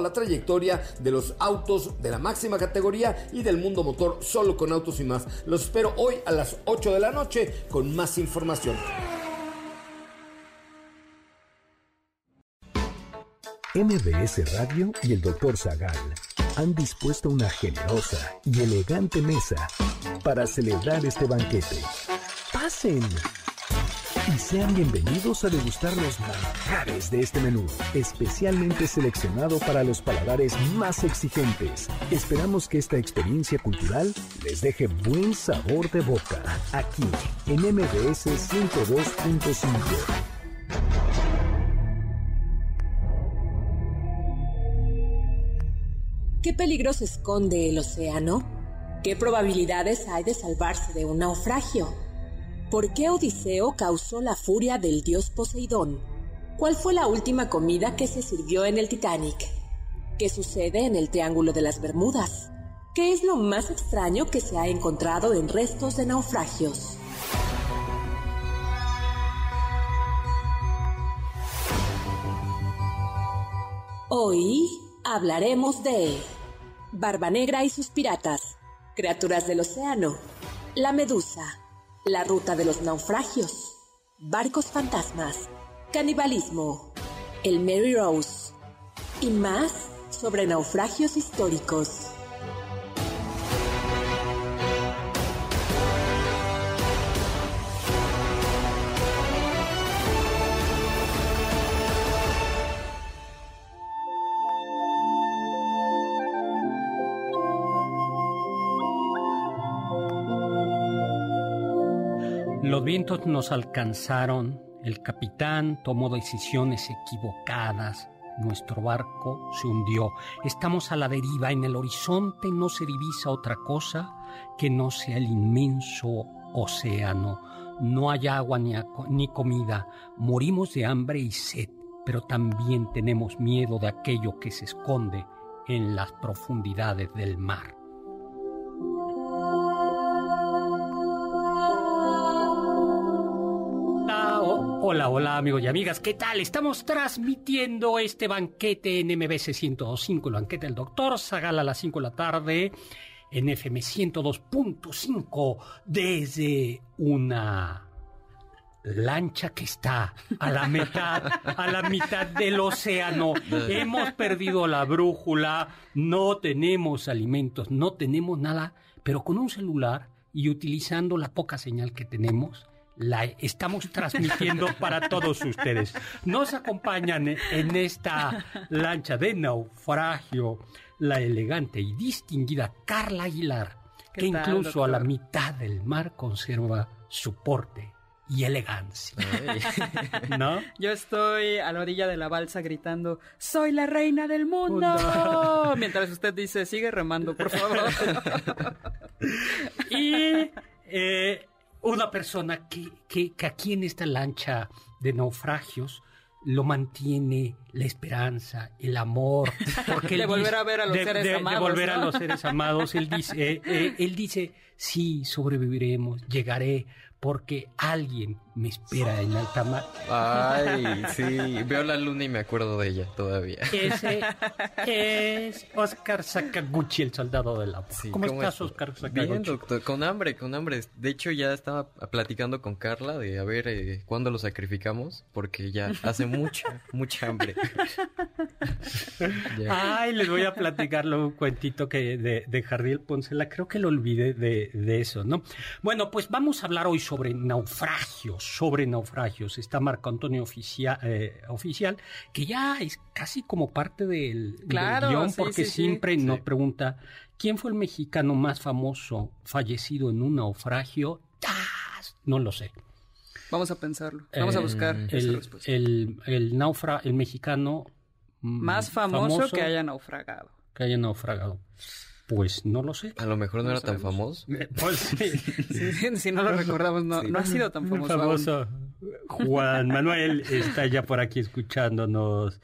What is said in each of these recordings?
la trayectoria de los autos de la máxima categoría y del mundo motor solo con autos y más. Los espero hoy a las 8 de la noche con más información. MBS Radio y el Dr. Zagal han dispuesto una generosa y elegante mesa para celebrar este banquete. Pasen y sean bienvenidos a degustar los manjares de este menú, especialmente seleccionado para los paladares más exigentes. Esperamos que esta experiencia cultural les deje buen sabor de boca, aquí en MBS 102.5. ¿Qué peligro se esconde el océano? ¿Qué probabilidades hay de salvarse de un naufragio? ¿Por qué Odiseo causó la furia del dios Poseidón? ¿Cuál fue la última comida que se sirvió en el Titanic? ¿Qué sucede en el Triángulo de las Bermudas? ¿Qué es lo más extraño que se ha encontrado en restos de naufragios? Hoy hablaremos de Barba Negra y sus piratas, criaturas del océano, la medusa, la ruta de los naufragios, barcos fantasmas, canibalismo, el Mary Rose. Y más sobre naufragios históricos. Vientos nos alcanzaron, el capitán tomó decisiones equivocadas, nuestro barco se hundió, estamos a la deriva, en el horizonte no se divisa otra cosa que no sea el inmenso océano, no hay agua ni, ni comida, morimos de hambre y sed, pero también tenemos miedo de aquello que se esconde en las profundidades del mar. Hola, hola amigos y amigas, ¿qué tal? Estamos transmitiendo este banquete en MBC 102.5, el banquete del doctor Zagal a las 5 de la tarde en FM 102.5 desde una lancha que está a la mitad, a la mitad del océano. Hemos perdido la brújula, no tenemos alimentos, no tenemos nada, pero con un celular y utilizando la poca señal que tenemos, la estamos transmitiendo para todos ustedes. Nos acompañan en esta lancha de naufragio la elegante y distinguida Carla Aguilar, que incluso a la mitad del mar conserva su porte y elegancia. ¿No? Yo estoy a la orilla de la balsa gritando, ¡Soy la reina del mundo! Mientras usted dice, sigue remando, por favor. y eh, una persona que, que, que, aquí en esta lancha de naufragios lo mantiene la esperanza, el amor. Porque de volver a ver a los seres de, amados. De volver ¿no? a los seres amados. Él dice, eh, eh, él dice, sí, sobreviviremos, llegaré, porque alguien me espera en alta mar. Ay, sí, veo la luna y me acuerdo de ella todavía. Ese es Oscar Sakaguchi, el soldado del agua. Sí, ¿Cómo, ¿Cómo, estás, Oscar Sakaguchi? Bien, doctor, con hambre, con hambre. De hecho, ya estaba platicando con Carla de a ver eh, cuándo lo sacrificamos, porque ya hace mucha, mucha hambre. Ay, les voy a platicar un cuentito que de, de Jardiel Poncela, creo que lo olvidé de, de eso, ¿no? Bueno, pues vamos a hablar hoy sobre naufragios, sobre naufragios. Está Marco Antonio Oficial, eh, oficial que ya es casi como parte del, claro, del guion, sí, porque sí, siempre sí. nos pregunta, ¿quién fue el mexicano más famoso fallecido en un naufragio? No lo sé. Vamos a pensarlo, vamos Eh, a buscar esa el, respuesta. el, el, naufra, el mexicano Más famoso, que haya naufragado. Que haya naufragado. Pues no lo sé. A lo mejor no, era tan famoso. Eh, pues sí. si no lo recordamos, no, no ha sido tan famoso. famoso. Juan Manuel está ya por aquí escuchándonos.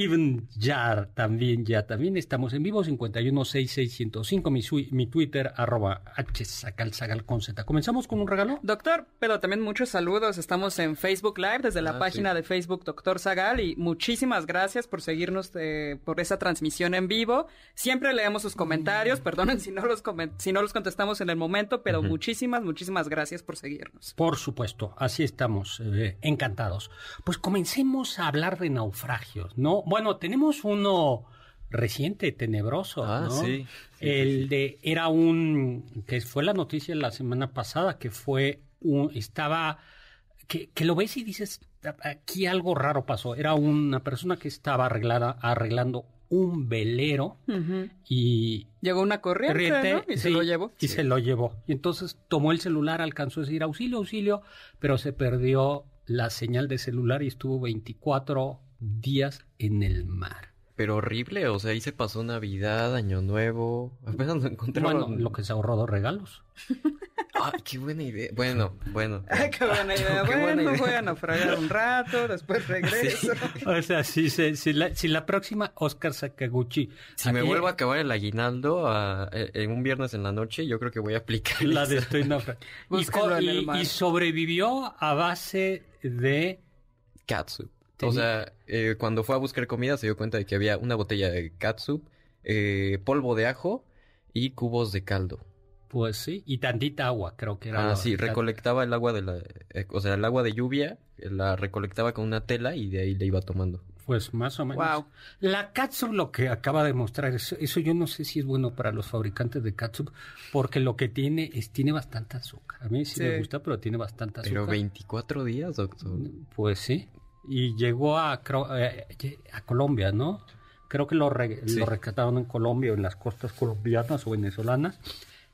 Even Jar también ya, también estamos en vivo, 5166105, mi, mi Twitter, arroba z. ¿Comenzamos con un regalo? Doctor, pero también muchos saludos, estamos en Facebook Live desde la ah, página de Facebook Doctor Zagal y muchísimas gracias por seguirnos eh, por esa transmisión en vivo. Siempre leemos sus comentarios, perdonen si no los, si no los contestamos en el momento, pero muchísimas, muchísimas gracias por seguirnos. Por supuesto, así estamos, eh, encantados. Pues comencemos a hablar de naufragios, ¿no? Bueno, tenemos uno reciente, tenebroso, ah, Sí, el de era un que fue la noticia la semana pasada que fue un estaba que, que lo ves y dices aquí algo raro pasó. Era una persona que estaba arreglada, arreglando un velero y llegó una corriente, y se lo llevó. y se lo llevó. Y entonces tomó el celular alcanzó a decir auxilio auxilio pero se perdió la señal de celular y estuvo 24 días en el mar. Pero horrible, o sea, ahí se pasó Navidad, Año Nuevo. Apenas lo encontraron. Bueno, lo que se ahorró dos regalos. Ay, qué buena idea. Bueno, bueno. Ay, qué buena idea. bueno, voy a naufragar un rato, después regreso. O sea, si, si, la, si la próxima Oscar Sakaguchi. Si me vuelvo a acabar el aguinaldo e, en un viernes en la noche, yo creo que voy a aplicar. La de estoy naufragando. y, y sobrevivió a base de. Katsup. O sea, eh, cuando fue a buscar comida se dio cuenta de que había una botella de catsup, eh, polvo de ajo y cubos de caldo. Pues sí, y tantita agua, creo que era. Ah, sí, recolectaba el agua de la, eh, o sea, el agua de lluvia, la recolectaba con una tela y de ahí le iba tomando. Pues más o menos. Wow. La catsup lo que acaba de mostrar, eso, eso, yo no sé si es bueno para los fabricantes de catsup, porque lo que tiene es, tiene bastante azúcar. A mí sí, me gusta, pero tiene bastante azúcar. Pero 24 días, doctor. Pues sí y llegó a, eh, a Colombia, ¿no? Creo que lo, lo rescataron en Colombia, en las costas colombianas o venezolanas,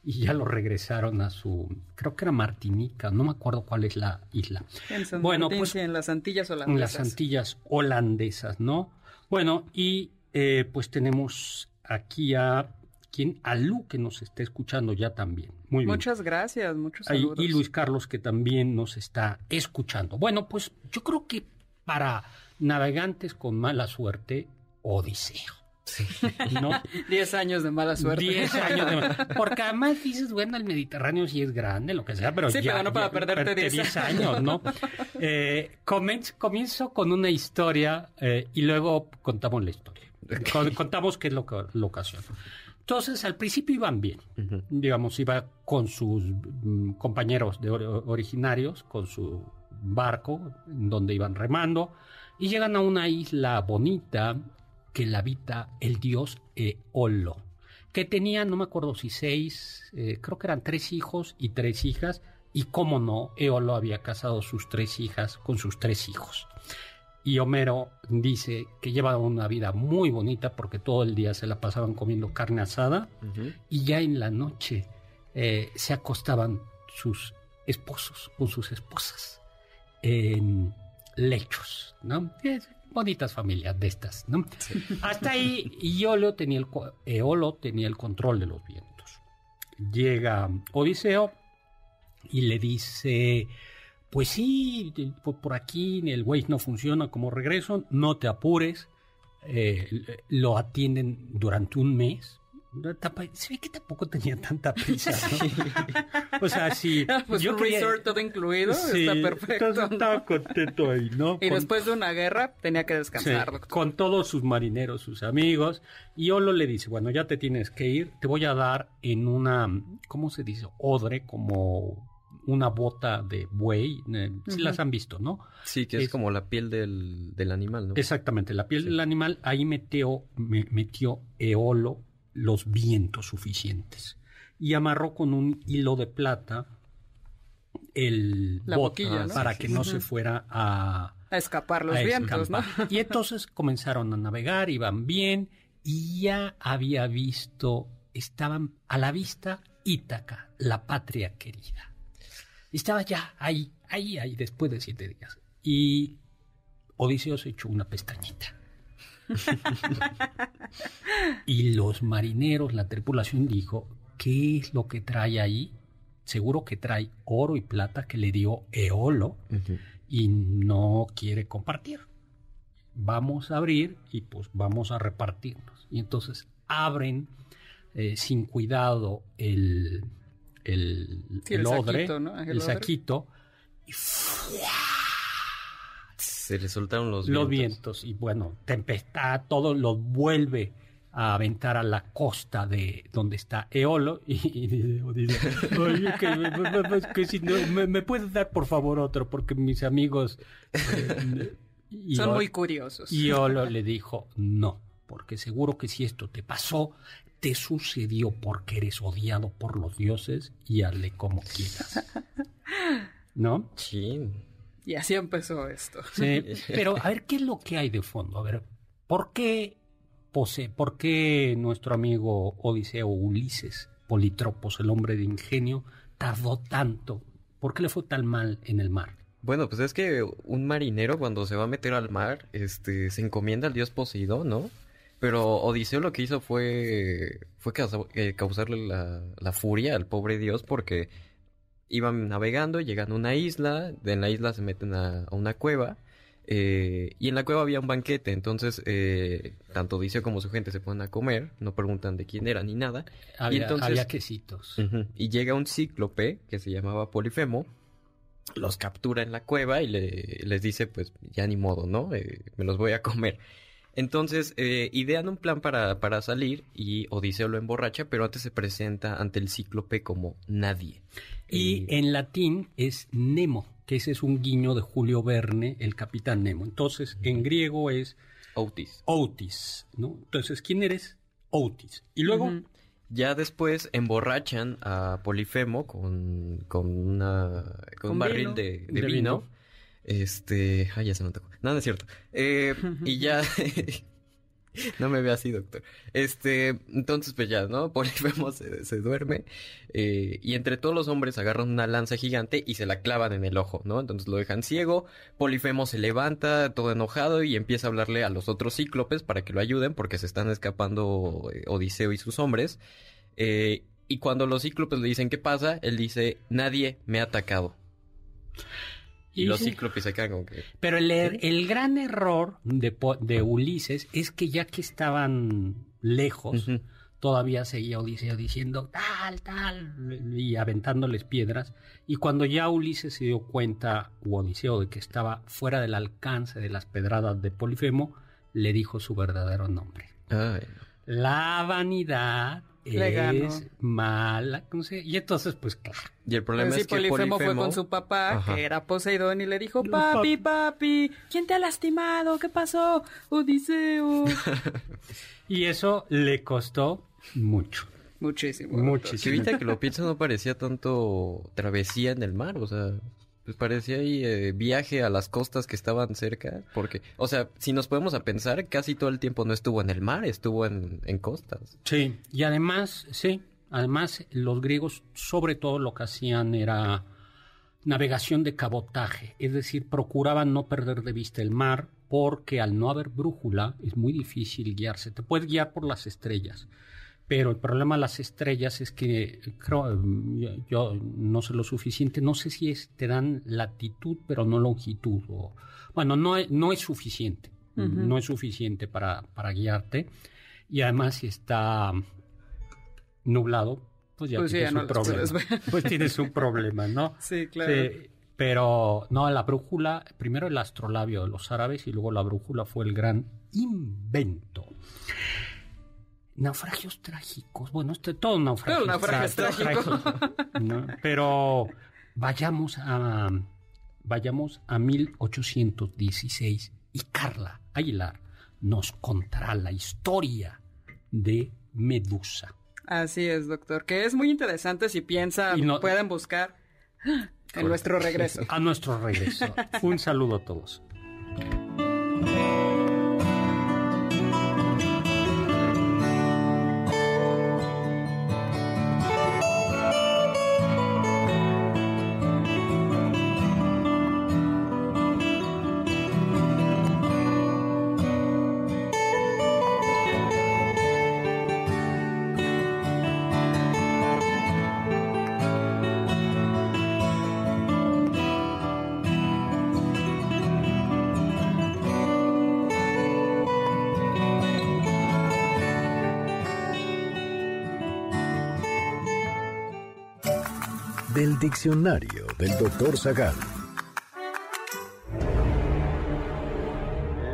y ya lo regresaron a su, creo que era Martinica, no me acuerdo cuál es la isla. En bueno, pues en las Antillas holandesas. En las Antillas holandesas, ¿no? Bueno, y eh, pues tenemos aquí a quien a Lu que nos está escuchando ya también. Muy bien. Muchas gracias, muchos saludos. Y Luis Carlos que también nos está escuchando. Bueno, pues yo creo que para navegantes con mala suerte, Odiseo. Sí. ¿No? Diez años de mala suerte. Diez años de mala Porque además dices, bueno, el Mediterráneo sí es grande, lo que sea, pero sí, ya, pero no para perderte diez años, ¿no? eh, comienzo, con una historia eh, y luego contamos la historia. Contamos qué es lo que lo ocasiona. Entonces, al principio iban bien. Digamos, iba con sus mm, compañeros de originarios, con su barco donde iban remando y llegan a una isla bonita que la habita el dios Eolo, que tenía, no me acuerdo si seis, eh, creo que eran tres hijos y tres hijas, y cómo no, Eolo había casado sus tres hijas con sus tres hijos. Y Homero dice que llevaban una vida muy bonita porque todo el día se la pasaban comiendo carne asada y ya en la noche eh, se acostaban sus esposos con sus esposas en lechos, ¿no? bonitas familias de estas, ¿no? Hasta ahí Iolo tenía el, Eolo tenía el control de los vientos. Llega Odiseo y le dice, pues sí, por aquí el Waze no funciona como regreso, no te apures, eh, lo atienden durante un mes, se ve que tampoco tenía tanta prisa, o sea, sí. pues yo un resort todo incluido, está perfecto. Estaba contento ahí, ¿no? Y después de una guerra tenía que descansar. con todos sus marineros, sus amigos. Y Olo le dice, bueno, ya te tienes que ir, te voy a dar en una, ¿cómo se dice? Odre, como una bota de buey, eh, si las han visto, ¿no? Sí, que es, como la piel del, del, animal, ¿no? Exactamente, la piel del animal, ahí metió, metió Eolo los vientos suficientes. Y amarró con un hilo de plata el bote para que no se fuera a, a escapar los vientos, ¿no? Y entonces comenzaron a navegar, iban bien, y ya había visto, estaban a la vista Ítaca, la patria querida. Estaba ya ahí, ahí, ahí, después de siete días. Y Odiseo se echó una pestañita. Y los marineros, la tripulación dijo, ¿qué es lo que trae ahí? Seguro que trae oro y plata que le dio Eolo y no quiere compartir. Vamos a abrir y pues vamos a repartirnos. Y entonces abren eh, sin cuidado el, el, el, odre, el, saquito, y se le soltaron los, los vientos. Y bueno, tempestad, todo lo vuelve a aventar a la costa de donde está Eolo y, dice, Oye, que, si no, me, puedes dar por favor otro porque mis amigos eh, son muy curiosos. Y Eolo le dijo, no, porque seguro que si esto te pasó, te sucedió porque eres odiado por los dioses y hazle como quieras. ¿No? Sí. Y así empezó esto. Sí, pero a ver, ¿qué es lo que hay de fondo? A ver, ¿por qué posee, por qué nuestro amigo Odiseo Ulises, Politropos, el hombre de ingenio, tardó tanto? ¿Por qué le fue tan mal en el mar? Bueno, pues es que un marinero cuando se va a meter al mar, este, se encomienda al dios Poseidón, ¿no? Pero Odiseo lo que hizo fue, fue eh, causarle la, la furia al pobre dios porque iban navegando, llegan a una isla, en la isla se meten a, una cueva, eh, y en la cueva había un banquete, entonces eh, tanto Odiseo como su gente se ponen a comer, no preguntan de quién era ni nada. Había, y entonces, había quesitos. y llega un cíclope que se llamaba Polifemo, los captura en la cueva y le, les dice, pues ya ni modo, ¿no? Eh, me los voy a comer. Entonces, eh, idean un plan para, para salir y Odiseo lo emborracha, pero antes se presenta ante el cíclope como nadie. Y en latín es Nemo, que ese es un guiño de Julio Verne, el capitán Nemo. Entonces, en griego es... Outis. Outis, ¿no? Entonces, ¿quién eres? Outis. Y luego... Ya después emborrachan a Polifemo con, con, una, con, un barril de, vino. Este, ay, ya se me tocó. No, no es cierto. Eh, y ya, no me ve así, doctor. Este, entonces pues ya, ¿no? Polifemo se, se duerme eh, y entre todos los hombres agarran una lanza gigante y se la clavan en el ojo, ¿no? Entonces lo dejan ciego, Polifemo se levanta todo enojado y empieza a hablarle a los otros cíclopes para que lo ayuden porque se están escapando eh, Odiseo y sus hombres. y cuando los cíclopes le dicen qué pasa, él dice, nadie me ha atacado. Y los cíclopes se quedan que... Pero el, er, el gran error de, de, Ulises es que ya que estaban lejos, todavía seguía Odiseo diciendo tal, tal, y aventándoles piedras. Y cuando ya Ulises se dio cuenta, o Odiseo, de que estaba fuera del alcance de las pedradas de Polifemo, le dijo su verdadero nombre. La vanidad es mala. Y entonces, pues claro. Y el problema es que Polifemo, fue con su papá, que era Poseidón, y le dijo, papi, papi, ¿quién te ha lastimado? ¿Qué pasó? Odiseo. y eso le costó mucho. Muchísimo. Muchísimo. Si ahorita que lo pienso no parecía tanto travesía en el mar, o sea pues parecía ahí eh, viaje a las costas que estaban cerca, porque, o sea, si nos podemos a pensar, casi todo el tiempo no estuvo en el mar, estuvo en, en costas. Sí, y además, sí, además los griegos sobre todo lo que hacían era navegación de cabotaje, es decir, procuraban no perder de vista el mar, porque al no haber brújula es muy difícil guiarse, te puedes guiar por las estrellas pero el problema de las estrellas es que creo, yo, no sé lo suficiente, no sé si es, te dan latitud pero no longitud. O, bueno, no, no es suficiente, no es suficiente para, para guiarte. Y además si está nublado, pues ya pues tienes un problema. Pues tienes un problema, ¿no? Sí, claro. pero no, la brújula, primero el astrolabio de los árabes y luego la brújula fue el gran invento naufragios trágicos. Bueno, este, todo naufragio. naufragios trágicos. Pero vayamos a, vayamos a 1816 y Carla Aguilar nos contará la historia de Medusa. Así es, doctor, que es muy interesante si piensan, no, pueden buscar en nuestro regreso. A nuestro regreso. Un saludo a todos. Diccionario del Dr. Zagal.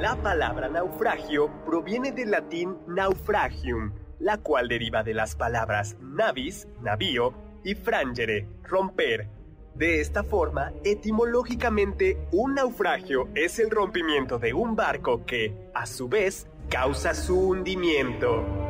La palabra naufragio proviene del latín naufragium, la cual deriva de las palabras navis, navío, y frangere, romper. De esta forma, etimológicamente, un naufragio es el rompimiento de un barco que, a su vez, causa su hundimiento.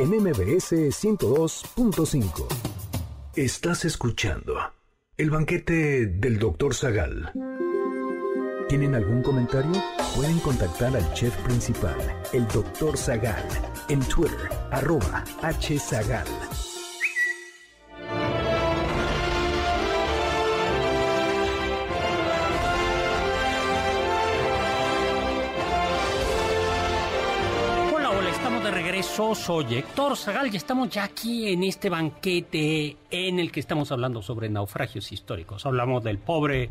en MBS 102.5. Estás escuchando el banquete del Dr. Zagal. ¿Tienen algún comentario? Pueden contactar al chef principal, el Dr. Zagal, en Twitter, arroba hzagal. Soy Héctor Zagal y estamos ya aquí en este banquete en el que estamos hablando sobre naufragios históricos. Hablamos del pobre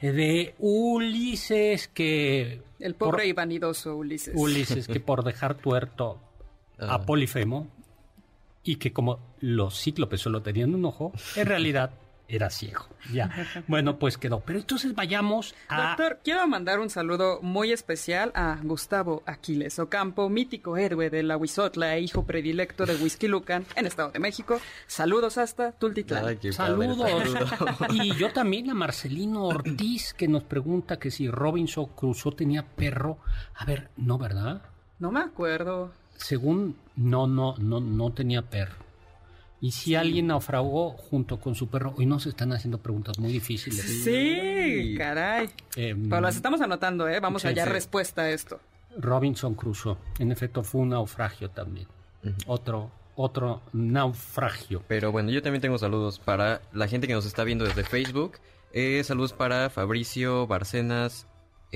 de Ulises que... El pobre y vanidoso Ulises. Ulises que por dejar tuerto a ah. Polifemo y que como los cíclopes solo tenían un ojo, en realidad era ciego. Ya. Bueno, pues quedó. Pero entonces vayamos a. Doctor, quiero mandar un saludo muy especial a Gustavo Aquiles Ocampo, mítico héroe de la Huizotla e hijo predilecto de Whisky Lucan en Estado de México. Saludos hasta Tultitlán. Saludos. y yo también a Marcelino Ortiz, que nos pregunta que si Robinson Crusoe tenía perro. A ver, no, ¿verdad? No me acuerdo. Según, no, no, no, no tenía perro. Y si alguien naufragó junto con su perro, hoy nos están haciendo preguntas muy difíciles. Sí, caray. Em, Pero las estamos anotando, ¿eh? Vamos a hallar respuesta a esto. Robinson Crusoe, en efecto, fue un naufragio también. Otro, otro naufragio. Pero bueno, yo también tengo saludos para la gente que nos está viendo desde Facebook. Eh, saludos para Fabricio Barcenas,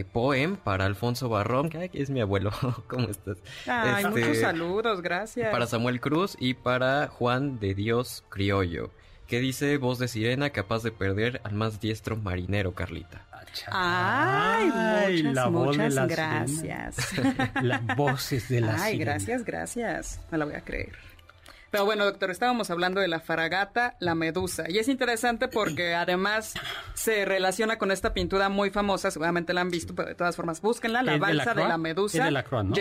poem para Alfonso Barrón, que es mi abuelo. ¿Cómo estás? Ay, este, muchos saludos, gracias. Para Samuel Cruz y para Juan de Dios Criollo, que dice voz de sirena capaz de perder al más diestro marinero, Carlita. Ay, muchas, muchas gracias. Las voces de la Ay, gracias, gracias. No la voy a creer. Pero bueno, doctor, estábamos hablando de la faragata, la medusa. Y es interesante porque además se relaciona con esta pintura muy famosa, seguramente la han visto, pero de todas formas, búsquenla, la balsa de, la medusa. de la ¿no?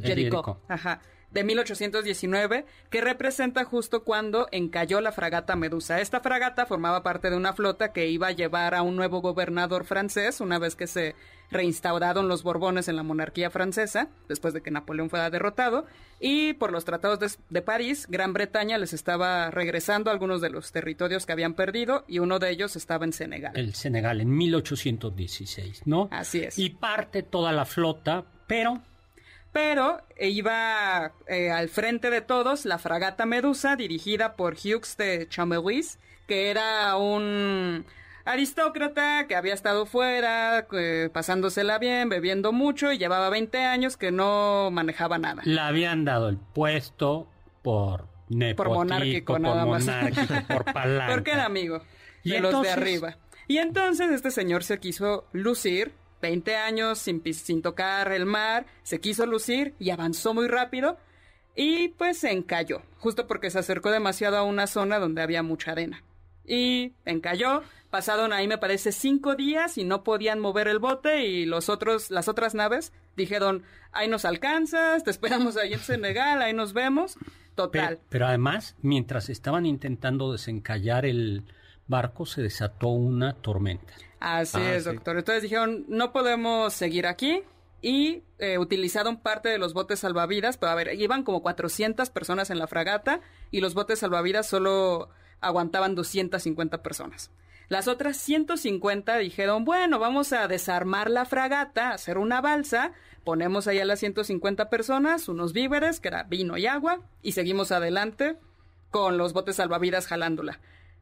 Jericho. Ajá de 1819, que representa justo cuando encalló la fragata Medusa. Esta fragata formaba parte de una flota que iba a llevar a un nuevo gobernador francés una vez que se reinstauraron los Borbones en la monarquía francesa, después de que Napoleón fuera derrotado, y por los tratados de, de, París, Gran Bretaña les estaba regresando algunos de los territorios que habían perdido y uno de ellos estaba en Senegal. El Senegal en 1816, ¿no? Así es. Y parte toda la flota, pero pero iba eh, al frente de todos la fragata Medusa, dirigida por Hughes de Chameris, que era un aristócrata que había estado fuera, pasándosela bien, bebiendo mucho y llevaba 20 años que no manejaba nada. Le habían dado el puesto por por monárquico, nada más. por palanca. Porque era amigo de los de arriba. Y entonces este señor se quiso lucir 20 años sin, sin tocar el mar, se quiso lucir y avanzó muy rápido y pues se encalló, justo porque se acercó demasiado a una zona donde había mucha arena. Y encalló, pasaron ahí me parece cinco días y no podían mover el bote y los otros, las otras naves dijeron, ahí nos alcanzas, te esperamos ahí en Senegal, ahí nos vemos. Total. pero además, mientras estaban intentando desencallar el barco, se desató una tormenta. Así ah, es, doctor. Entonces dijeron, no podemos seguir aquí y eh, utilizaron parte de los botes salvavidas, pero a ver, iban como 400 personas en la fragata y los botes salvavidas solo aguantaban 250 personas. Las otras 150 dijeron, bueno, vamos a desarmar la fragata, hacer una balsa, ponemos ahí a las 150 personas, unos víveres, que era vino y agua, y seguimos adelante con los botes salvavidas jalándola.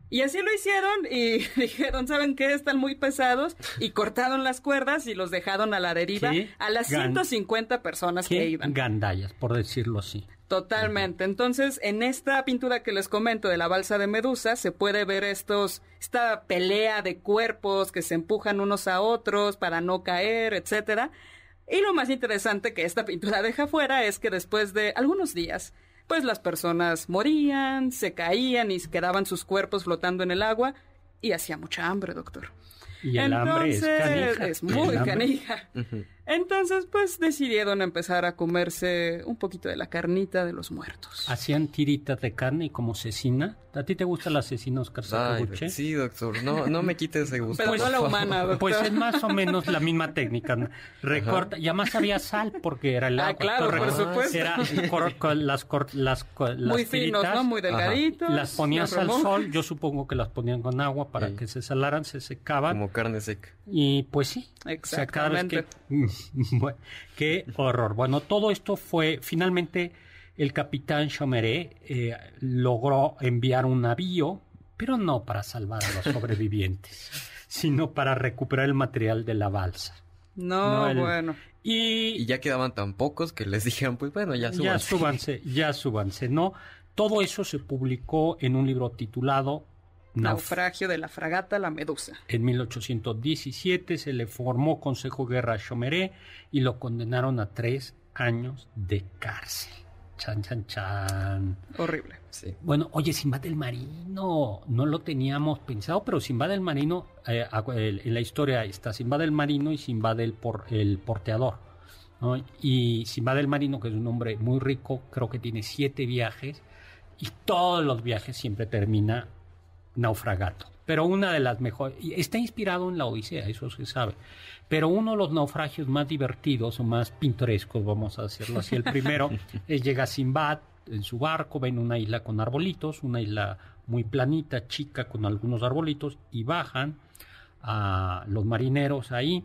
Y así lo hicieron y dijeron, ¿saben qué? Están muy pesados y cortaron las cuerdas y los dejaron a la deriva a las 150 personas que iban. Gandallas, por decirlo así. Totalmente. Entonces, en esta pintura que les comento de la balsa de Medusa, se puede ver estos, esta pelea de cuerpos que se empujan unos a otros para no caer, etcétera. Y lo más interesante que esta pintura deja fuera es que después de algunos días, pues las personas morían, se caían y quedaban sus cuerpos flotando en el agua y hacía mucha hambre, doctor. Y el hambre es canija. Es muy canija. Entonces, pues decidieron empezar a comerse un poquito de la carnita de los muertos. Hacían tiritas de carne y como cecina. ¿A ti te gusta la cecina, Oscar Sí, doctor. No, no me quites ese gusto. Pero no la humana, doctor. Pues es más o menos la misma técnica. Recorta. Y además había sal porque era el agua. Ah, claro, por supuesto. Era las, las, Muy finos, ¿no? Muy delgaditos. Las ponías al sol. Yo supongo que las ponían con agua para que se salaran, se secaban. Como carne seca. Y pues sí. Exactamente. qué horror. Bueno, todo esto fue finalmente el capitán Chomeré eh, logró enviar un navío, pero no para salvar a los sobrevivientes, sino para recuperar el material de la balsa. No, bueno. Y, ya quedaban tan pocos que les dijeron, pues bueno, ya súbanse. Ya súbanse, ya súbanse, ¿no? Todo eso se publicó en un libro titulado Naufragio de la fragata La Medusa. En 1817 se le formó Consejo Guerra a Chomeré y lo condenaron a tres años de cárcel. Chan, chan, chan. Horrible. Sí. Bueno, oye, Simba del Marino, no lo teníamos pensado, pero Simba del Marino, eh, en la historia está Simba del Marino y Simba del por, el porteador. Y Simba del Marino, que es un hombre muy rico, creo que tiene siete viajes, y todos los viajes siempre termina naufragato. Pero una de las mejores, está inspirado en la Odisea, eso se sabe. Pero uno de los naufragios más divertidos o más pintorescos, vamos a decirlo así, el primero es llega Simbad en su barco, ven una isla con arbolitos, una isla muy planita, chica, con algunos arbolitos, y bajan a los marineros ahí.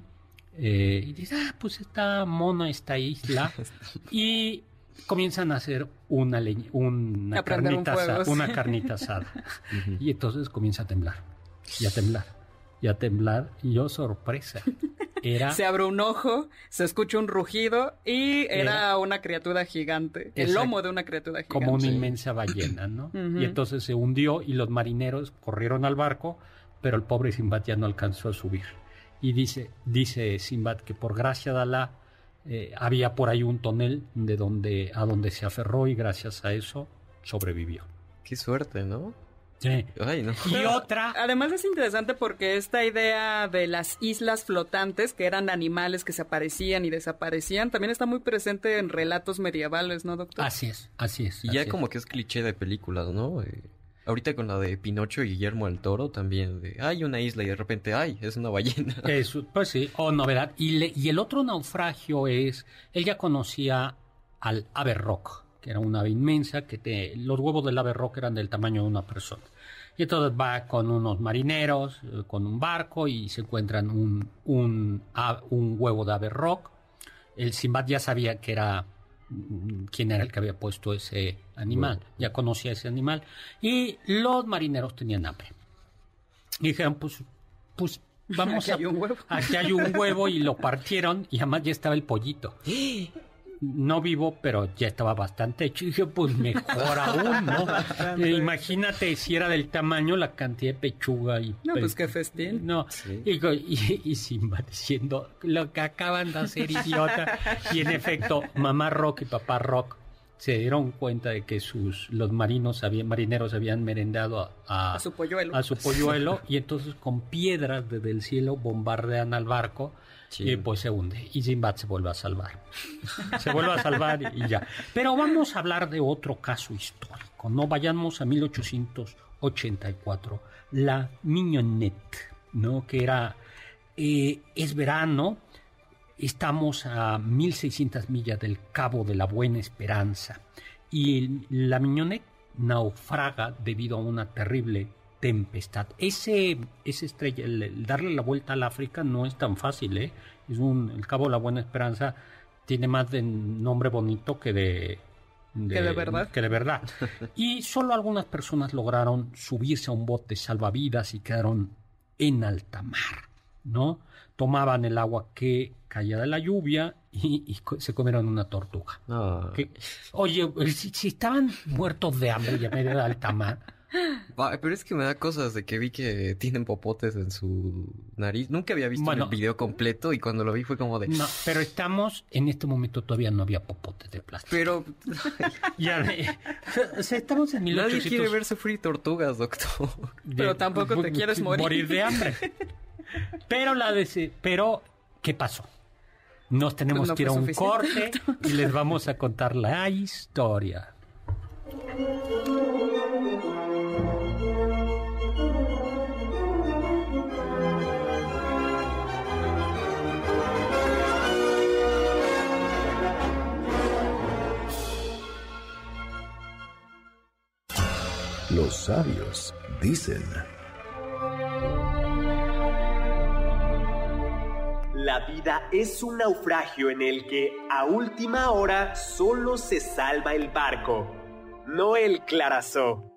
Eh, y dicen, ah, pues está mona esta isla. y comienzan a hacer una, una, carnita, asada, una carnita asada. y entonces comienza a temblar, y a temblar, y a temblar. Y yo, sorpresa, era... Se abre un ojo, se escucha un rugido y era, una criatura gigante. El lomo de una criatura gigante. Como una inmensa ballena, ¿no? Y entonces se hundió y los marineros corrieron al barco, pero el pobre Simbad ya no alcanzó a subir. Y dice, dice Simbad que por gracia de Alá eh, había por ahí un tonel de donde, a donde se aferró y gracias a eso sobrevivió. Qué suerte, ¿no? Sí. Y otra. Además es interesante porque esta idea de las islas flotantes, que eran animales que se aparecían y desaparecían, también está muy presente en relatos medievales, ¿no, doctor? Así es, así es. Y ya como que es cliché de películas, ¿no? Eh, Ahorita con la de Pinocho y Guillermo del Toro también, de hay una isla y de repente, ay, es una ballena. pues sí, o novedad. Y, y el otro naufragio es, él ya conocía al ave rock, que era una ave inmensa, que los huevos del ave eran del tamaño de una persona. Y entonces va con unos marineros, eh, con un barco y se encuentran un, un, un huevo de ave. El Simbad ya sabía que era quién era el que había puesto ese animal. Ya conocía ese animal. Y los marineros tenían hambre. Y dijeron, pues, pues vamos aquí a... Hay un huevo. Aquí hay un huevo y lo partieron y además ya estaba el pollito. no vivo, pero ya estaba bastante hecho. Y dije, pues mejor aún, ¿no? Eh, imagínate si era del tamaño la cantidad de pechuga y... No, pues qué festín. No, y, y, Simba diciendo lo que acaban de hacer, idiota. Y en efecto, mamá Rock y papá Rock se dieron cuenta de que sus los marinos habían, marineros habían merendado a, a, su polluelo. A su polluelo y entonces con piedras desde el cielo bombardean al barco y pues se hunde. Y Simbad se vuelve a salvar. se vuelve a salvar y ya. Pero vamos a hablar de otro caso histórico. No vayamos a 1884. La Mignonette, ¿no? Que era. Eh, es verano. Estamos a 1600 millas del Cabo de la Buena Esperanza. Y la Mignonette naufraga debido a una terrible tempestad. Ese, ese estrella, el, darle la vuelta al África no es tan fácil, ¿eh? Es un, el Cabo de la Buena Esperanza tiene más de nombre bonito que de, que de verdad. Que de verdad. y solo algunas personas lograron subirse a un bote salvavidas y quedaron en alta mar, ¿no? Tomaban el agua que caía de la lluvia y, se comieron una tortuga. oye, si, estaban muertos de hambre y a medio de alta mar, pero es que me da cosas de que vi que tienen popotes en su nariz. Nunca había visto el video completo y cuando lo vi fue como de... No, pero estamos, en este momento todavía no había popotes de plástico. Pero... ya, o sea, estamos en 1800... Nadie quiere ver sufrir tortugas, doctor. pero tampoco te quieres morir. Morir de hambre. pero la de... Pero, ¿qué pasó? Nos tenemos que ir a un corte y les vamos a contar la historia. Los sabios dicen. La vida es un naufragio en el que a última hora solo se salva el barco, no el clarazó.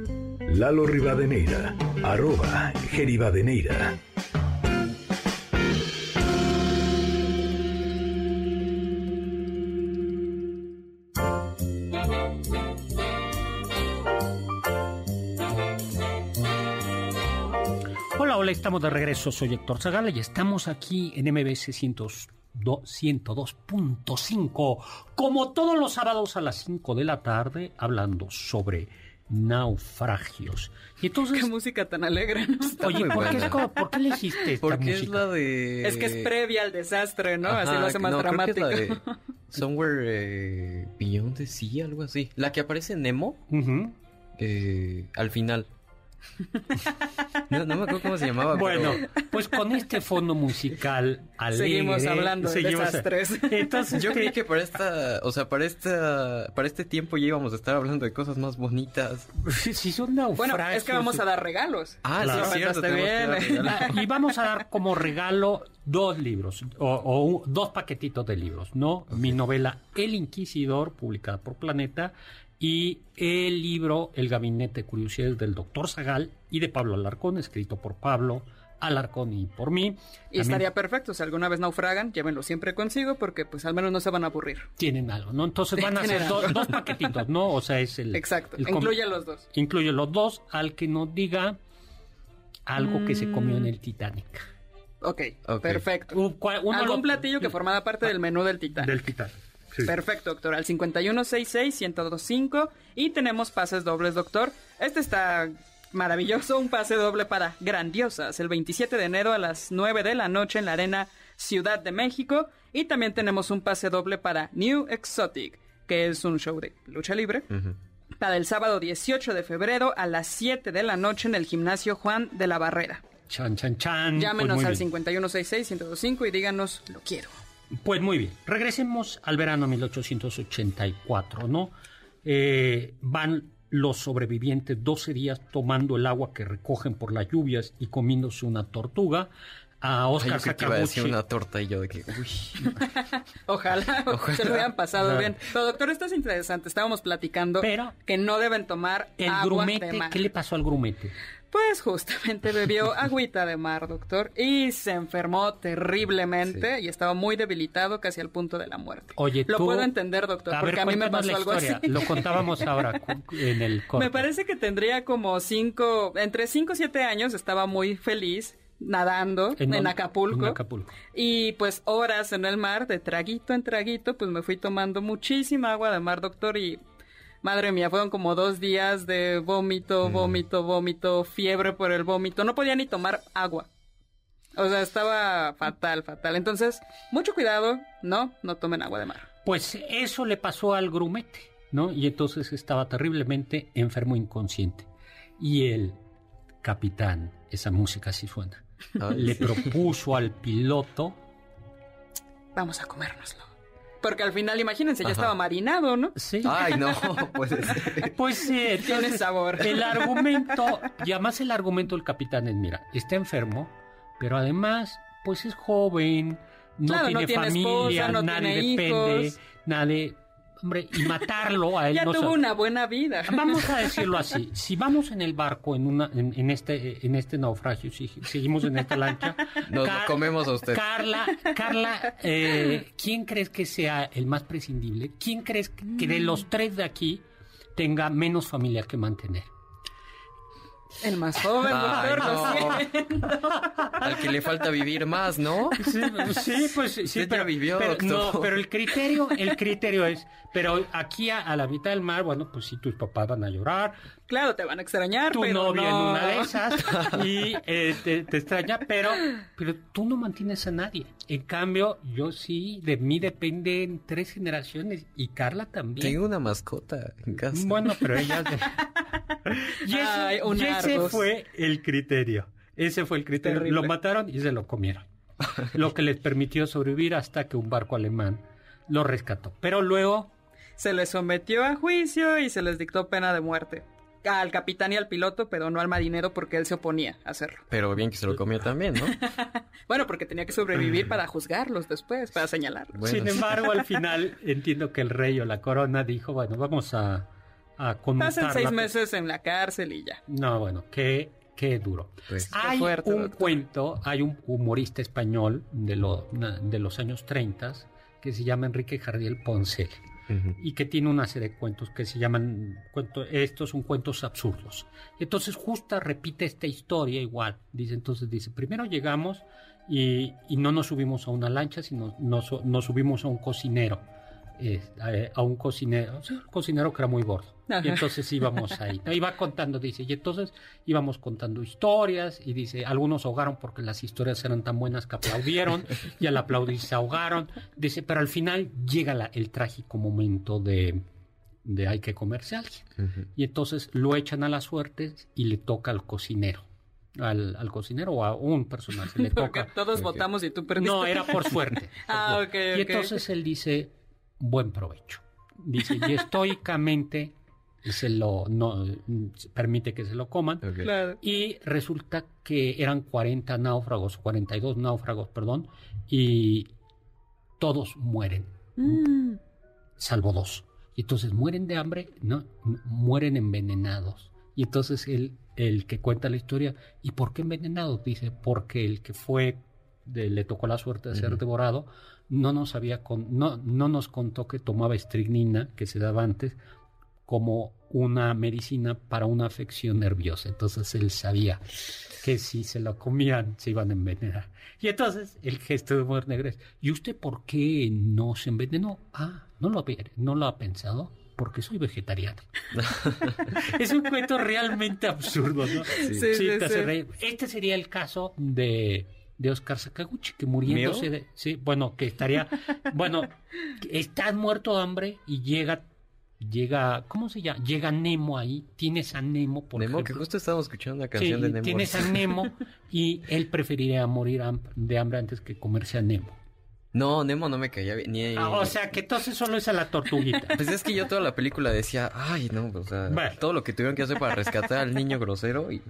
Lalo Rivadeneira, arroba Geribadeneira. Hola, hola, estamos de regreso. Soy Héctor Zagala y estamos aquí en MBS 102.5, como todos los sábados a las 5 de la tarde, hablando sobre naufragios. Y entonces, qué música tan alegre. Oye, ¿por qué, ¿por qué, elegiste esta Porque música? es la de... Es que es previa al desastre, ¿no? así lo hace más dramático. Creo que es la de Somewhere eh, Beyond the Sea, algo así. La que aparece en Nemo, eh, al final. No, me acuerdo cómo se llamaba. Bueno, pues con este fondo musical alegre, seguimos hablando de desastres. Entonces yo creí que para esta, o sea, para esta, para este tiempo ya íbamos a estar hablando de cosas más bonitas. Si son. Bueno, es que vamos a dar regalos. Ah, sí, es cierto. Bien. Y vamos a dar como regalo dos libros o, dos paquetitos de libros, ¿no? Mi novela El Inquisidor, publicada por Planeta, y el libro El Gabinete de Curiosidades del Doctor Zagal y de Pablo Alarcón, escrito por Pablo Alarcón y por mí. Y estaría perfecto, si alguna vez naufragan, llévenlo siempre consigo porque pues al menos no se van a aburrir. Tienen algo, ¿no? Entonces van a ser dos paquetitos, ¿no? O sea, es el... Exacto, incluye los dos. Incluye los dos al que nos diga algo que se comió en el Titanic. Ok, perfecto. ¿Algún platillo que formaba parte del menú del Titanic? Del Titanic. Perfecto, doctor. Al 5166-1025. Y tenemos pases dobles, doctor. Este está maravilloso. Un pase doble para Grandiosas. El 27 de enero a las 9 de la noche en la Arena Ciudad de México. Y también tenemos un pase doble para New Exotic, que es un show de lucha libre. Para el sábado 18 de febrero a las 7 de la noche en el gimnasio Juan de la Barrera. Chan, chan, chan. Llámenos pues al 5166-1025 y díganos, lo quiero. Pues muy bien, regresemos al verano 1884, ¿no? Eh, van los sobrevivientes 12 días tomando el agua que recogen por las lluvias y comiéndose una tortuga. A Oscar Sakaguchi. una torta y yo de que, Ojalá, se lo hubieran pasado bien. Pero doctor, esto es interesante. Estábamos platicando que no deben tomar el agua grumete. de mar. ¿Qué le pasó al grumete? Pues justamente bebió agüita de mar, doctor, y se enfermó terriblemente y estaba muy debilitado, casi al punto de la muerte. Oye, lo puedo entender, doctor, porque a mí me pasó algo así. Lo contábamos ahora en el corte. Me parece que tendría como cinco, entre cinco o siete años, estaba muy feliz nadando en, Acapulco, en, Acapulco, Y pues horas en el mar, de traguito en traguito, pues me fui tomando muchísima agua de mar, doctor, y madre mía, fueron como dos días de vómito, mm. vómito, vómito, fiebre por el vómito. No podía ni tomar agua. O sea, estaba fatal, fatal. Entonces, mucho cuidado, no, no tomen agua de mar. Pues eso le pasó al grumete, ¿no? Y entonces estaba terriblemente enfermo inconsciente. Y el capitán, esa música sí suena, le propuso al piloto... Vamos a comérnoslo. Porque al final, imagínense, ya estaba marinado, ¿no? Sí. Ay, no, pues... pues sí, tiene sabor. El argumento, y además el argumento del capitán es, mira, está enfermo, pero además, pues es joven, no tiene familia, nadie depende, nadie hombre, y matarlo a él. ya tuvo una buena vida. Vamos a decirlo así, si vamos en el barco en una, en, este, en este naufragio, si seguimos en esta lancha, nos comemos a usted. Carla, Carla, eh, ¿quién crees que sea el más prescindible? ¿Quién crees que de los tres de aquí tenga menos familia que mantener? El más joven, Al que le falta vivir más, ¿no? Sí, pues sí, pero, vivió, no, pero el criterio, el criterio es, pero aquí a, la mitad del mar, bueno, pues si tus papás van a llorar. Claro, te van a extrañar, tu pero novia en una de esas y eh, te, extraña, pero, pero tú no mantienes a nadie. En cambio, yo sí, de mí dependen tres generaciones y Carla también. Tengo una mascota en casa. Bueno, pero ella... y, ese fue el criterio. Ese fue el criterio. Lo mataron y se lo comieron. lo que les permitió sobrevivir hasta que un barco alemán lo rescató. Pero luego... Se les sometió a juicio y se les dictó pena de muerte al capitán y al piloto, pero no al marinero porque él se oponía a hacerlo. Pero bien que se lo comió también, ¿no? bueno, porque tenía que sobrevivir para juzgarlos después, para señalarlos. Sin embargo, al final entiendo que el rey o la corona dijo, bueno, vamos a, a Pasen seis meses en la cárcel y ya. No, bueno, qué, qué duro. Pues, hay un cuento, hay un humorista español de, lo, de los años 30 que se llama Enrique Jardiel Ponce y que tiene una serie de cuentos que se llaman, cuento, estos son cuentos absurdos. Entonces Justa repite esta historia igual, dice entonces, dice, primero llegamos y, no nos subimos a una lancha, sino nos, nos subimos a un cocinero a, un cocinero, un cocinero que era muy gordo. Y entonces íbamos ahí. Iba contando, dice, y entonces íbamos contando historias y dice, algunos ahogaron porque las historias eran tan buenas que aplaudieron y al aplaudir se ahogaron. Dice, pero al final llega el trágico momento de, de hay que comerse a alguien. Y entonces lo echan a la suerte y le toca al cocinero. Al, al, cocinero o a un personaje. Le toca. todos votamos y tú perdiste. No, era por suerte. ah, ok, Y entonces él dice, buen provecho. Dice, y estoicamente se lo no, permite que se lo coman. Y resulta que eran 40 náufragos, 42 náufragos, perdón, y todos mueren, mm. salvo dos. Y entonces mueren de hambre, no, mueren envenenados. Y entonces el, el que cuenta la historia, ¿y por qué envenenados? Dice, porque el que fue, le tocó la suerte de ser devorado, no nos, había no, no nos contó que tomaba estricnina, que se daba antes, como una medicina para una afección nerviosa. Entonces él sabía que si se lo comían se iban a envenenar. Y entonces el gesto de humor negro es, ¿y usted por qué no se envenenó? Ah, no lo, no lo ha pensado porque soy vegetariano. es un cuento realmente absurdo, ¿no? Sí, sí, sí, Este sería el caso de de Oscar Sakaguchi, que muriéndose de... Sí, bueno, que estaría... bueno, está muerto de hambre y llega... Llega, ¿cómo se llama? Llega Nemo ahí, tienes a Nemo, por Nemo, que justo estábamos escuchando una canción de Nemo. tienes a Nemo y él preferiría morir de hambre antes que comerse a Nemo. No, Nemo no me caía bien. Ni... Ah, o sea, que entonces solo es a la tortuguita. Pues es que yo toda la película decía, ay, no, o sea, todo lo que tuvieron que hacer para rescatar al niño grosero y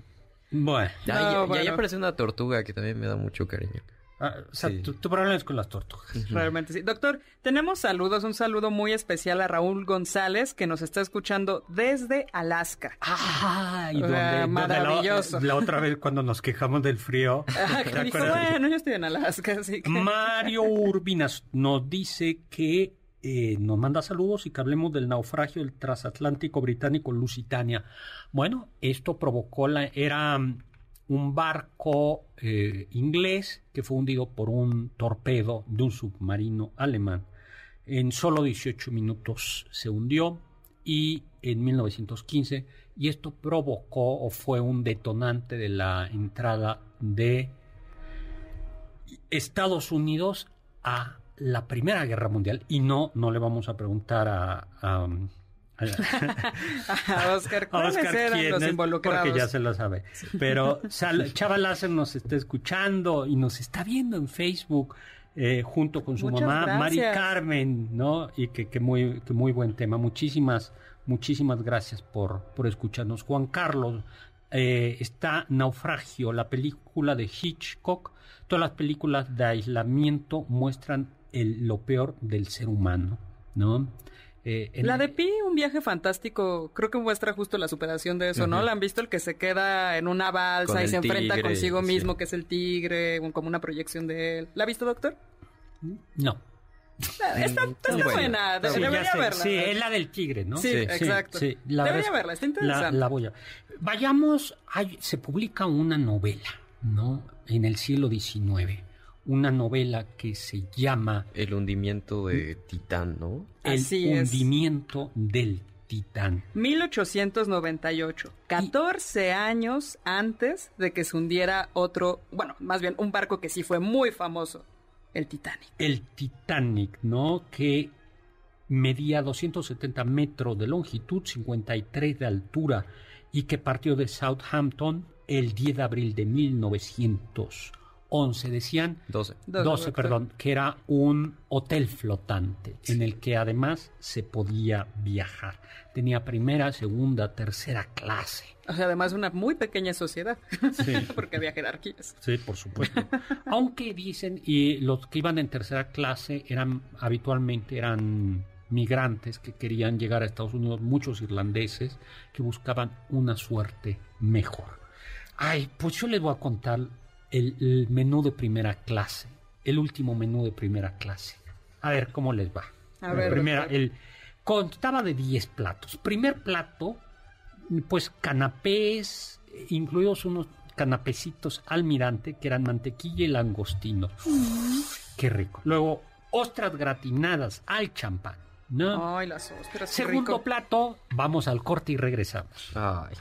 bueno. Ya, ya, parece una tortuga que también me da mucho cariño. Ah, o sea, tu, problema es con las tortugas. Realmente sí. Doctor, tenemos saludos, un saludo muy especial a Raúl González que nos está escuchando desde Alaska. Ah, y maravilloso. la, otra vez cuando nos quejamos del frío. Ah, dijo, bueno, yo estoy en Alaska, así que... Mario Urbinas nos dice que eh, nos manda saludos y que hablemos del naufragio del transatlántico británico Lusitania. Bueno, esto provocó la... era un barco eh, inglés que fue hundido por un torpedo de un submarino alemán. En solo 18 minutos se hundió y en 1915 y esto provocó o fue un detonante de la entrada de Estados Unidos a la Primera Guerra Mundial y no no le vamos a preguntar a a Oscar, ¿cuáles eran los involucrados? Porque ya se lo sabe. Pero Chava Láser nos está escuchando y nos está viendo en Facebook. Eh, junto con su mamá Mari Carmen, ¿no? Y que, muy, muy buen tema. Muchísimas, muchísimas gracias por, por escucharnos. Juan Carlos, eh, está Naufragio, la película de Hitchcock. Todas las películas de aislamiento muestran el, lo peor del ser humano, ¿no? Eh, la de Pi, un viaje fantástico, creo que muestra justo la superación de eso, ¿no? ¿La han visto? El que se queda en una balsa y se enfrenta consigo mismo, que es el tigre, como una proyección de él. ¿La ha visto, doctor? No. Está, buena, debería verla. Sí, es la del tigre, ¿no? Sí, exacto. debería verla, está interesante. La, voy a... Vayamos, se publica una novela, ¿no? En el siglo XIX una novela que se llama... El hundimiento de Titán, ¿no? El hundimiento del Titán. 1898, 14 años antes de que se hundiera otro, bueno, más bien un barco que sí fue muy famoso, el Titanic. El Titanic, ¿no? Que medía 270 metros de longitud, 53 de altura y que partió de Southampton el 10 de abril de 1900 11, decían 12. 12, perdón, que era un hotel flotante en el que además se podía viajar. Tenía primera, segunda, tercera clase. O sea, además una muy pequeña sociedad, sí. porque había jerarquías. Sí, por supuesto. Aunque dicen, y los que iban en tercera clase eran habitualmente eran migrantes que querían llegar a Estados Unidos, muchos irlandeses que buscaban una suerte mejor. Ay, pues yo les voy a contar el, menú de primera clase, el último menú de primera clase. A ver cómo les va. A ver, primera, el constaba de 10 platos. Primer plato, pues canapés, incluidos unos canapecitos almirante que eran mantequilla y langostino. Qué rico. Luego, ostras gratinadas al champán. ¿no? Ay, las ostras. Segundo plato, vamos al corte y regresamos. Ay.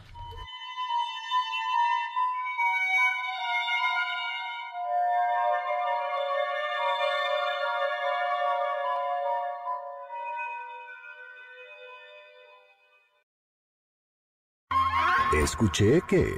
Escuché que...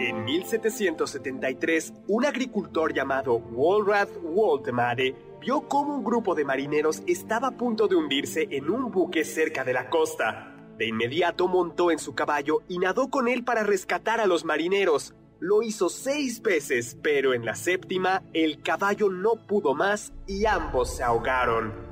En 1773, un agricultor llamado Walrath Waltemare vio cómo un grupo de marineros estaba a punto de hundirse en un buque cerca de la costa. De inmediato montó en su caballo y nadó con él para rescatar a los marineros. Lo hizo seis veces, pero en la séptima el caballo no pudo más y ambos se ahogaron.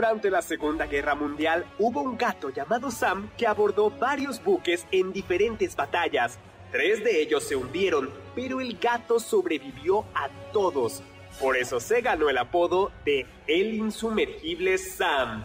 Durante la Segunda Guerra Mundial hubo un gato llamado Sam que abordó varios buques en diferentes batallas. Tres de ellos se hundieron, pero el gato sobrevivió a todos. Por eso se ganó el apodo de El Insumergible Sam.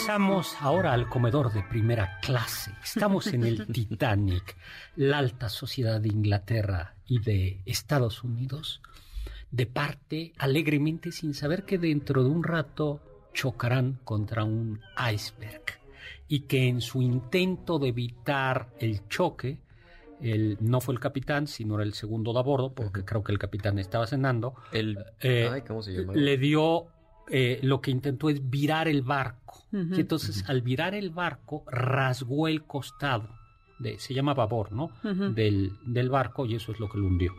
Regresamos ahora al comedor de primera clase. Estamos en el Titanic, la alta sociedad de Inglaterra y de Estados Unidos, de parte alegremente sin saber que dentro de un rato chocarán contra un iceberg y que en su intento de evitar el choque, el, no fue el capitán, sino era el segundo de a bordo, porque creo que el capitán estaba cenando, El... eh, Ay, ¿cómo se llama? le dio, eh, lo que intentó es virar el barco. Y entonces al virar el barco rasgó el costado, de, se llama babor, ¿no? Del, del barco y eso es lo que lo hundió.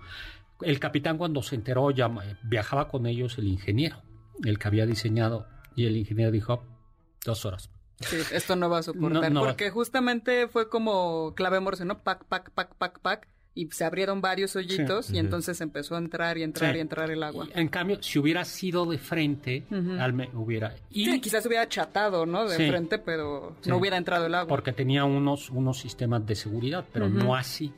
El capitán cuando se enteró, llama- viajaba con ellos el ingeniero, el que había diseñado, y el ingeniero dijo, dos horas. Sí, esto no va a soportar. No, no va. porque justamente fue como clave morse, ¿no? Pac, pac, pac, pac, pac. Y se abrieron varios hoyitos y entonces empezó a entrar y entrar Sí. y entrar el agua. En cambio, si hubiera sido de frente, al me- hubiera... Y Sí, quizás hubiera chatado, ¿no? De Sí. frente, pero Sí. no hubiera entrado el agua. porque tenía unos, unos sistemas de seguridad, pero no así.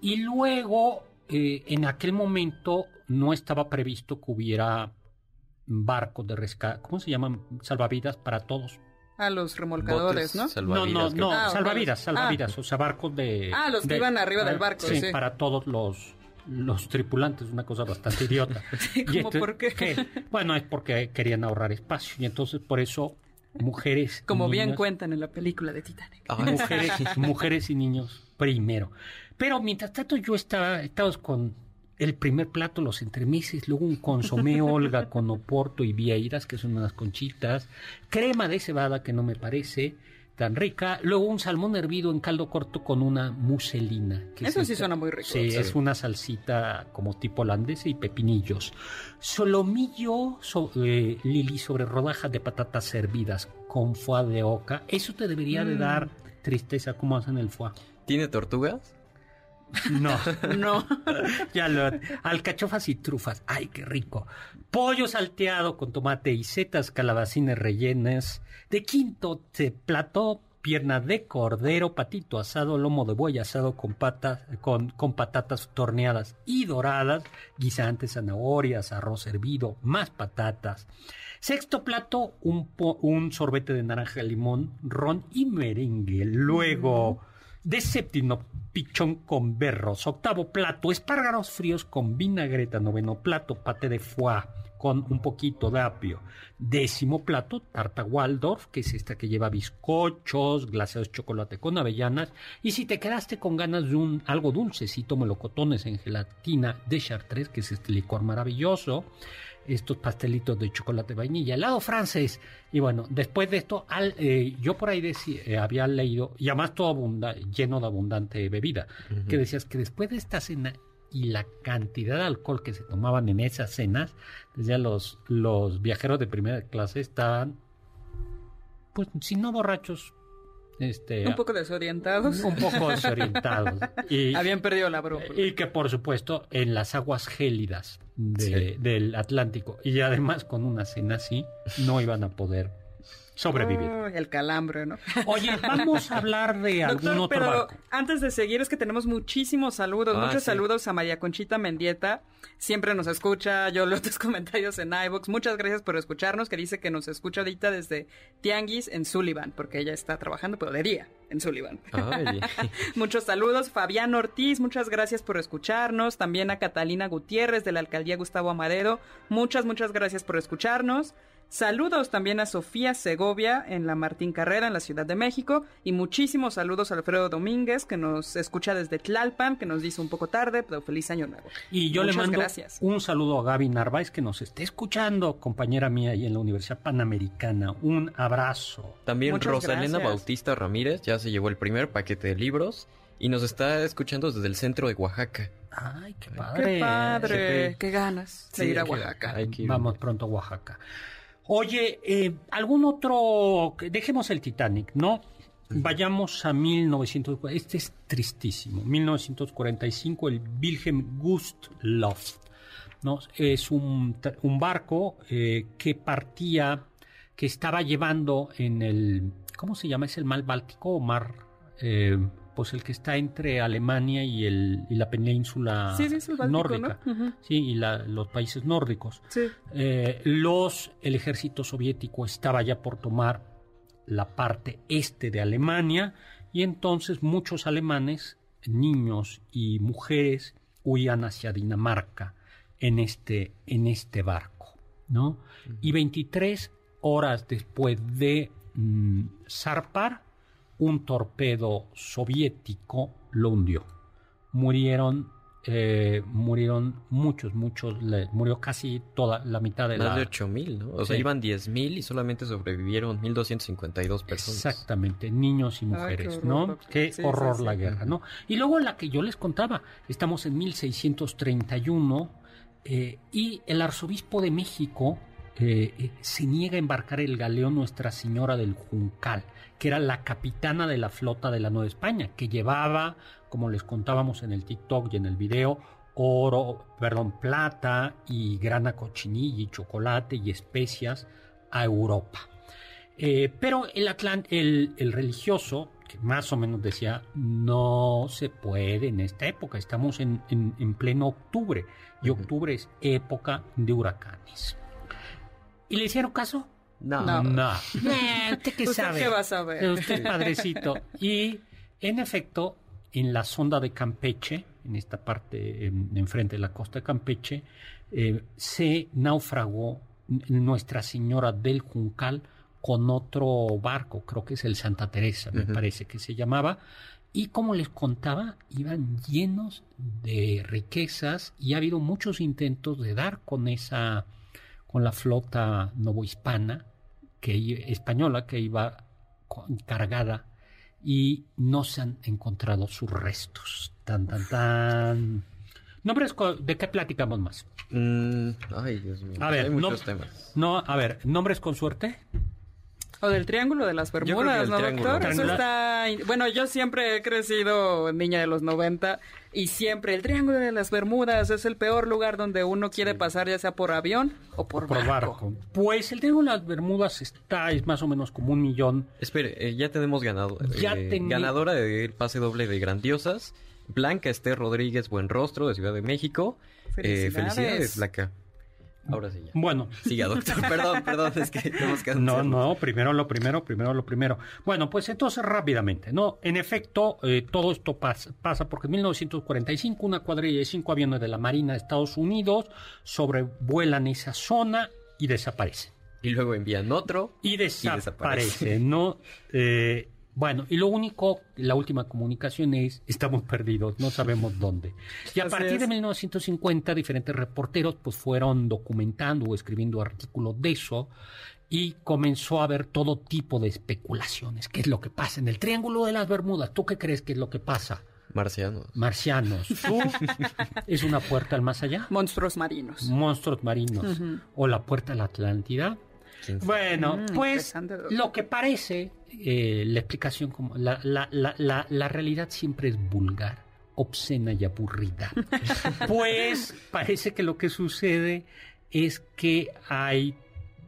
Y luego, eh, en aquel momento, no estaba previsto que hubiera barcos de rescate, ¿cómo se llaman? Salvavidas para todos. A los remolcadores, Botes ¿no? No, salvavidas, no, no, Ah, salvavidas, ah. salvavidas, o sea, barcos de... Ah, los que de- iban arriba del ah, barco, Sí, sí. para todos los, los tripulantes, una cosa bastante idiota. Sí, Y ¿cómo entonces, por qué? que- bueno, es porque querían ahorrar espacio y entonces por eso mujeres... Como bien cuentan en la película de Titanic. Mujeres, mujeres y niños primero. Pero mientras tanto yo estaba, estábamos con el primer plato, los entremeses, luego un consomé Olga con oporto y vieiras, que son unas conchitas, crema de cebada que no me parece tan rica, luego un salmón hervido en caldo corto con una muselina. que es Eso sí esta- suena muy rico. Sí, Sí. es una salsita como tipo holandesa y pepinillos. Solomillo, so- eh, Lili, sobre rodajas de patatas servidas con foie de oca. Eso te debería de Mm. dar tristeza como hacen el foie. ¿Tiene tortugas? No, No. ya lo... Alcachofas y trufas. ¡Ay, qué rico! Pollo salteado con tomate y setas calabacines rellenas. De quinto plato pierna de cordero, patito asado, lomo de buey asado con patas, con, con patatas torneadas y doradas, guisantes, zanahorias, arroz hervido, más patatas. Sexto plato, un, po- un sorbete de naranja, limón, ron y merengue. Luego, de séptimo, pichón con berros. Octavo plato, espárragos fríos con vinagreta. Noveno plato, pate de foie con un poquito de apio. Décimo plato, tarta Waldorf, que es esta que lleva bizcochos, glaseados de chocolate con avellanas. Y si te quedaste con ganas de un algo dulcecito, melocotones en gelatina de Chartres, que es este licor maravilloso. Estos pastelitos de chocolate vainilla, helado francés. Y bueno, después de esto, al- eh, yo por ahí decí- eh, había leído, y además todo abunda- lleno de abundante bebida, que decías que después de esta cena y la cantidad de alcohol que se tomaban en esas cenas, decía los, los viajeros de primera clase estaban, pues, si no borrachos, este, Un poco desorientados. un poco desorientados. Y, Habían perdido la brújula. y que por supuesto en las aguas gélidas de- Sí. del Atlántico y además con una cena así no iban a poder sobrevivir. El calambre, ¿no? Oye, vamos a hablar de algún Doctor, otro pero barco. antes de seguir es que tenemos muchísimos saludos, Ah, muchos sí. saludos a María Conchita Mendieta, siempre nos escucha, yo leo tus comentarios en iVoox, muchas gracias por escucharnos, que dice que nos escucha ahorita desde Tianguis en Sullivan, porque ella está trabajando, pero de día en Sullivan. Muchos saludos. Fabián Ortiz, muchas gracias por escucharnos. También a Catalina Gutiérrez de la alcaldía Gustavo Amadero. Muchas, muchas gracias por escucharnos. Saludos también a Sofía Segovia en la Martín Carrera en la Ciudad de México. Y muchísimos saludos a Alfredo Domínguez que nos escucha desde Tlalpan, que nos dice un poco tarde, pero feliz año nuevo. Y yo le Muchas mando gracias. un saludo a Gaby Narváez que nos esté escuchando, compañera mía ahí en la Universidad Panamericana. Un abrazo. También Muchas Rosalena gracias. Bautista Ramírez ya se llevó el primer paquete de libros. y nos está escuchando desde el centro de Oaxaca. Ay, qué padre. Qué padre. Qué ganas de Sí, ir a que- Oaxaca. hay que ir. Vamos pronto a Oaxaca. Oye, eh, algún otro. Dejemos el Titanic, ¿no? Vayamos a 1900. Este es tristísimo. 1945, el Wilhelm Gustloff. ¿no? Es un barco eh, que partía, que estaba llevando en el. ¿Cómo se llama? ¿Es el mar Báltico o mar.? eh, pues el que está entre Alemania y, el, y la península Sí, sí, es el Báltico, nórdica. Sí, y la- los países nórdicos. Sí. Eh, los, el ejército soviético estaba ya por tomar la parte este de Alemania y entonces muchos alemanes, niños y mujeres, huían hacia Dinamarca en este, en este barco, ¿no? Y 23 horas después de mm, zarpar, un torpedo soviético lo hundió. Murieron, eh, murieron muchos, muchos, le- murió casi toda la mitad de Más la... de 8000, ¿no? O sea, iban 10000 y solamente sobrevivieron 1252 personas. Exactamente, niños y Ay, qué mujeres, horror, ¿no? Qué sí, horror sí. la guerra, ¿no? Y luego la que yo les contaba, estamos en 1631 eh, y el arzobispo de México eh, eh, se niega a embarcar el galeón Nuestra Señora del Juncal, que era la capitana de la flota de la Nueva España, que llevaba, como les contábamos en el TikTok y en el video, oro, perdón, plata y grana cochinilla y chocolate y especias a Europa. Eh, pero el, Atlan- el, el religioso, que más o menos decía, no se puede en esta época, estamos en, en- en pleno octubre, y octubre es época de huracanes. ¿Y le hicieron caso? No. No. No. Eh, ¿Usted qué ¿Usted sabe? qué va a saber? Eh, Usted padrecito. Y en efecto, en la sonda de Campeche, en esta parte en- enfrente de la costa de Campeche, eh, se naufragó Nuestra Señora del Juncal con otro barco, creo que es el Santa Teresa, me parece que se llamaba. Y como les contaba, iban llenos de riquezas y ha habido muchos intentos de dar con esa, con la flota novohispana, que, española, que iba cargada y no se han encontrado sus restos. Tan, tan, tan. Nombres, ¿de qué platicamos más? Mm, ay, Dios mío. A ver, Hay muchos no- temas. No, a ver, nombres con suerte. O del Triángulo de las Bermudas, ¿no, Triángulo. doctor? Eso está... Bueno, yo siempre he crecido niña de los 90 y siempre el Triángulo de las Bermudas es el peor lugar donde uno quiere pasar, ya sea por avión o por, Por barco. Pues el Triángulo de las Bermudas está, es más o menos como un millón. Espere, eh, ya tenemos ganado, Ya eh, ganadora del pase doble de Grandiosas, Blanca Esther Rodríguez Buenrostro de Ciudad de México. Eh, Felicidades. felicidades, Blanca. Ahora sí ya. Bueno, Siga, doctor. perdón, perdón, es que tenemos que No, no, primero lo primero, primero lo primero. Bueno, pues entonces rápidamente, ¿no? En efecto, eh, todo esto pasa, pasa porque en 1945 una cuadrilla de cinco aviones de la Marina de Estados Unidos sobrevuelan esa zona y desaparecen. Y luego envían otro. Y desaparece. desaparecen, ¿no? Eh, bueno, y lo único, la última comunicación es, estamos perdidos, no sabemos dónde. Y a Así partir de es. 1950, diferentes reporteros pues fueron documentando o escribiendo artículos de eso y comenzó a haber todo tipo de especulaciones. ¿Qué es lo que pasa en el Triángulo de las Bermudas? ¿Tú qué crees que es lo que pasa? Marcianos. Marcianos. ¿Tú? ¿Es una puerta al más allá? Monstruos marinos. Monstruos marinos. ¿O la puerta a la Atlántida? Bueno, Mm, pues lo que parece, eh, la explicación, como la, la, la, la, la realidad siempre es vulgar, obscena y aburrida. pues parece que lo que sucede es que hay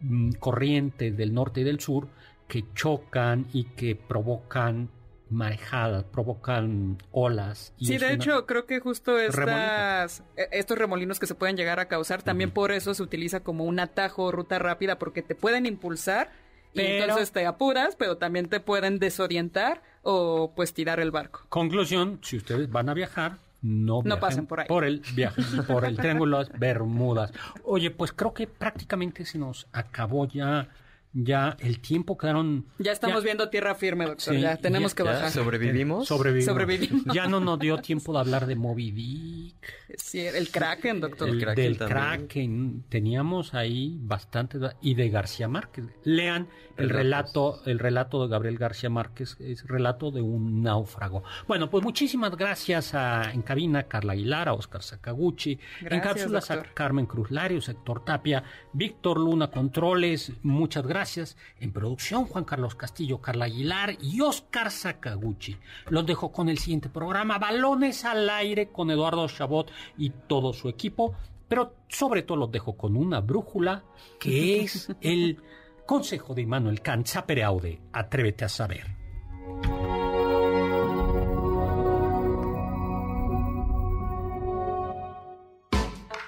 mm, corrientes del norte y del sur que chocan y que provocan marejadas, provocan olas. y Sí, de hecho, creo que justo estas, eh, estos remolinos que se pueden llegar a causar, también por eso se utiliza como un atajo o ruta rápida, porque te pueden impulsar y entonces te apuras, pero también te pueden desorientar o pues tirar el barco. Conclusión, si ustedes van a viajar, no, No pasen por ahí. el viaje, por el Triángulo de las Bermudas. Oye, pues creo que prácticamente se nos acabó ya ya el tiempo quedaron... Ya estamos viendo tierra firme, doctor. ya tenemos que bajar. ¿Sobrevivimos? sobrevivimos. Ya no nos dio tiempo de hablar de Moby Dick. Sí, el Kraken, doctor. El, del Kraken. Teníamos ahí bastante... Y de García Márquez. Lean el relato, el relato de Gabriel García Márquez. Es relato de un náufrago. Bueno, pues muchísimas gracias a, en cabina Carla Aguilar, a Oscar Sakaguchi. en cápsulas a Carmen Cruz Larios, Héctor Tapia, Víctor Luna Controles. Muchas gracias gracias. En producción, Juan Carlos Castillo, Carla Aguilar y Oscar Sakaguchi. Los dejo con el siguiente programa, Balones al aire, con Eduardo Chabot y todo su equipo. Pero sobre todo los dejo con una brújula que es el consejo de Immanuel Kant, sapere aude, atrévete a saber.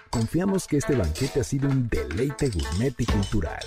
Confiamos que este banquete ha sido un deleite gourmet y cultural.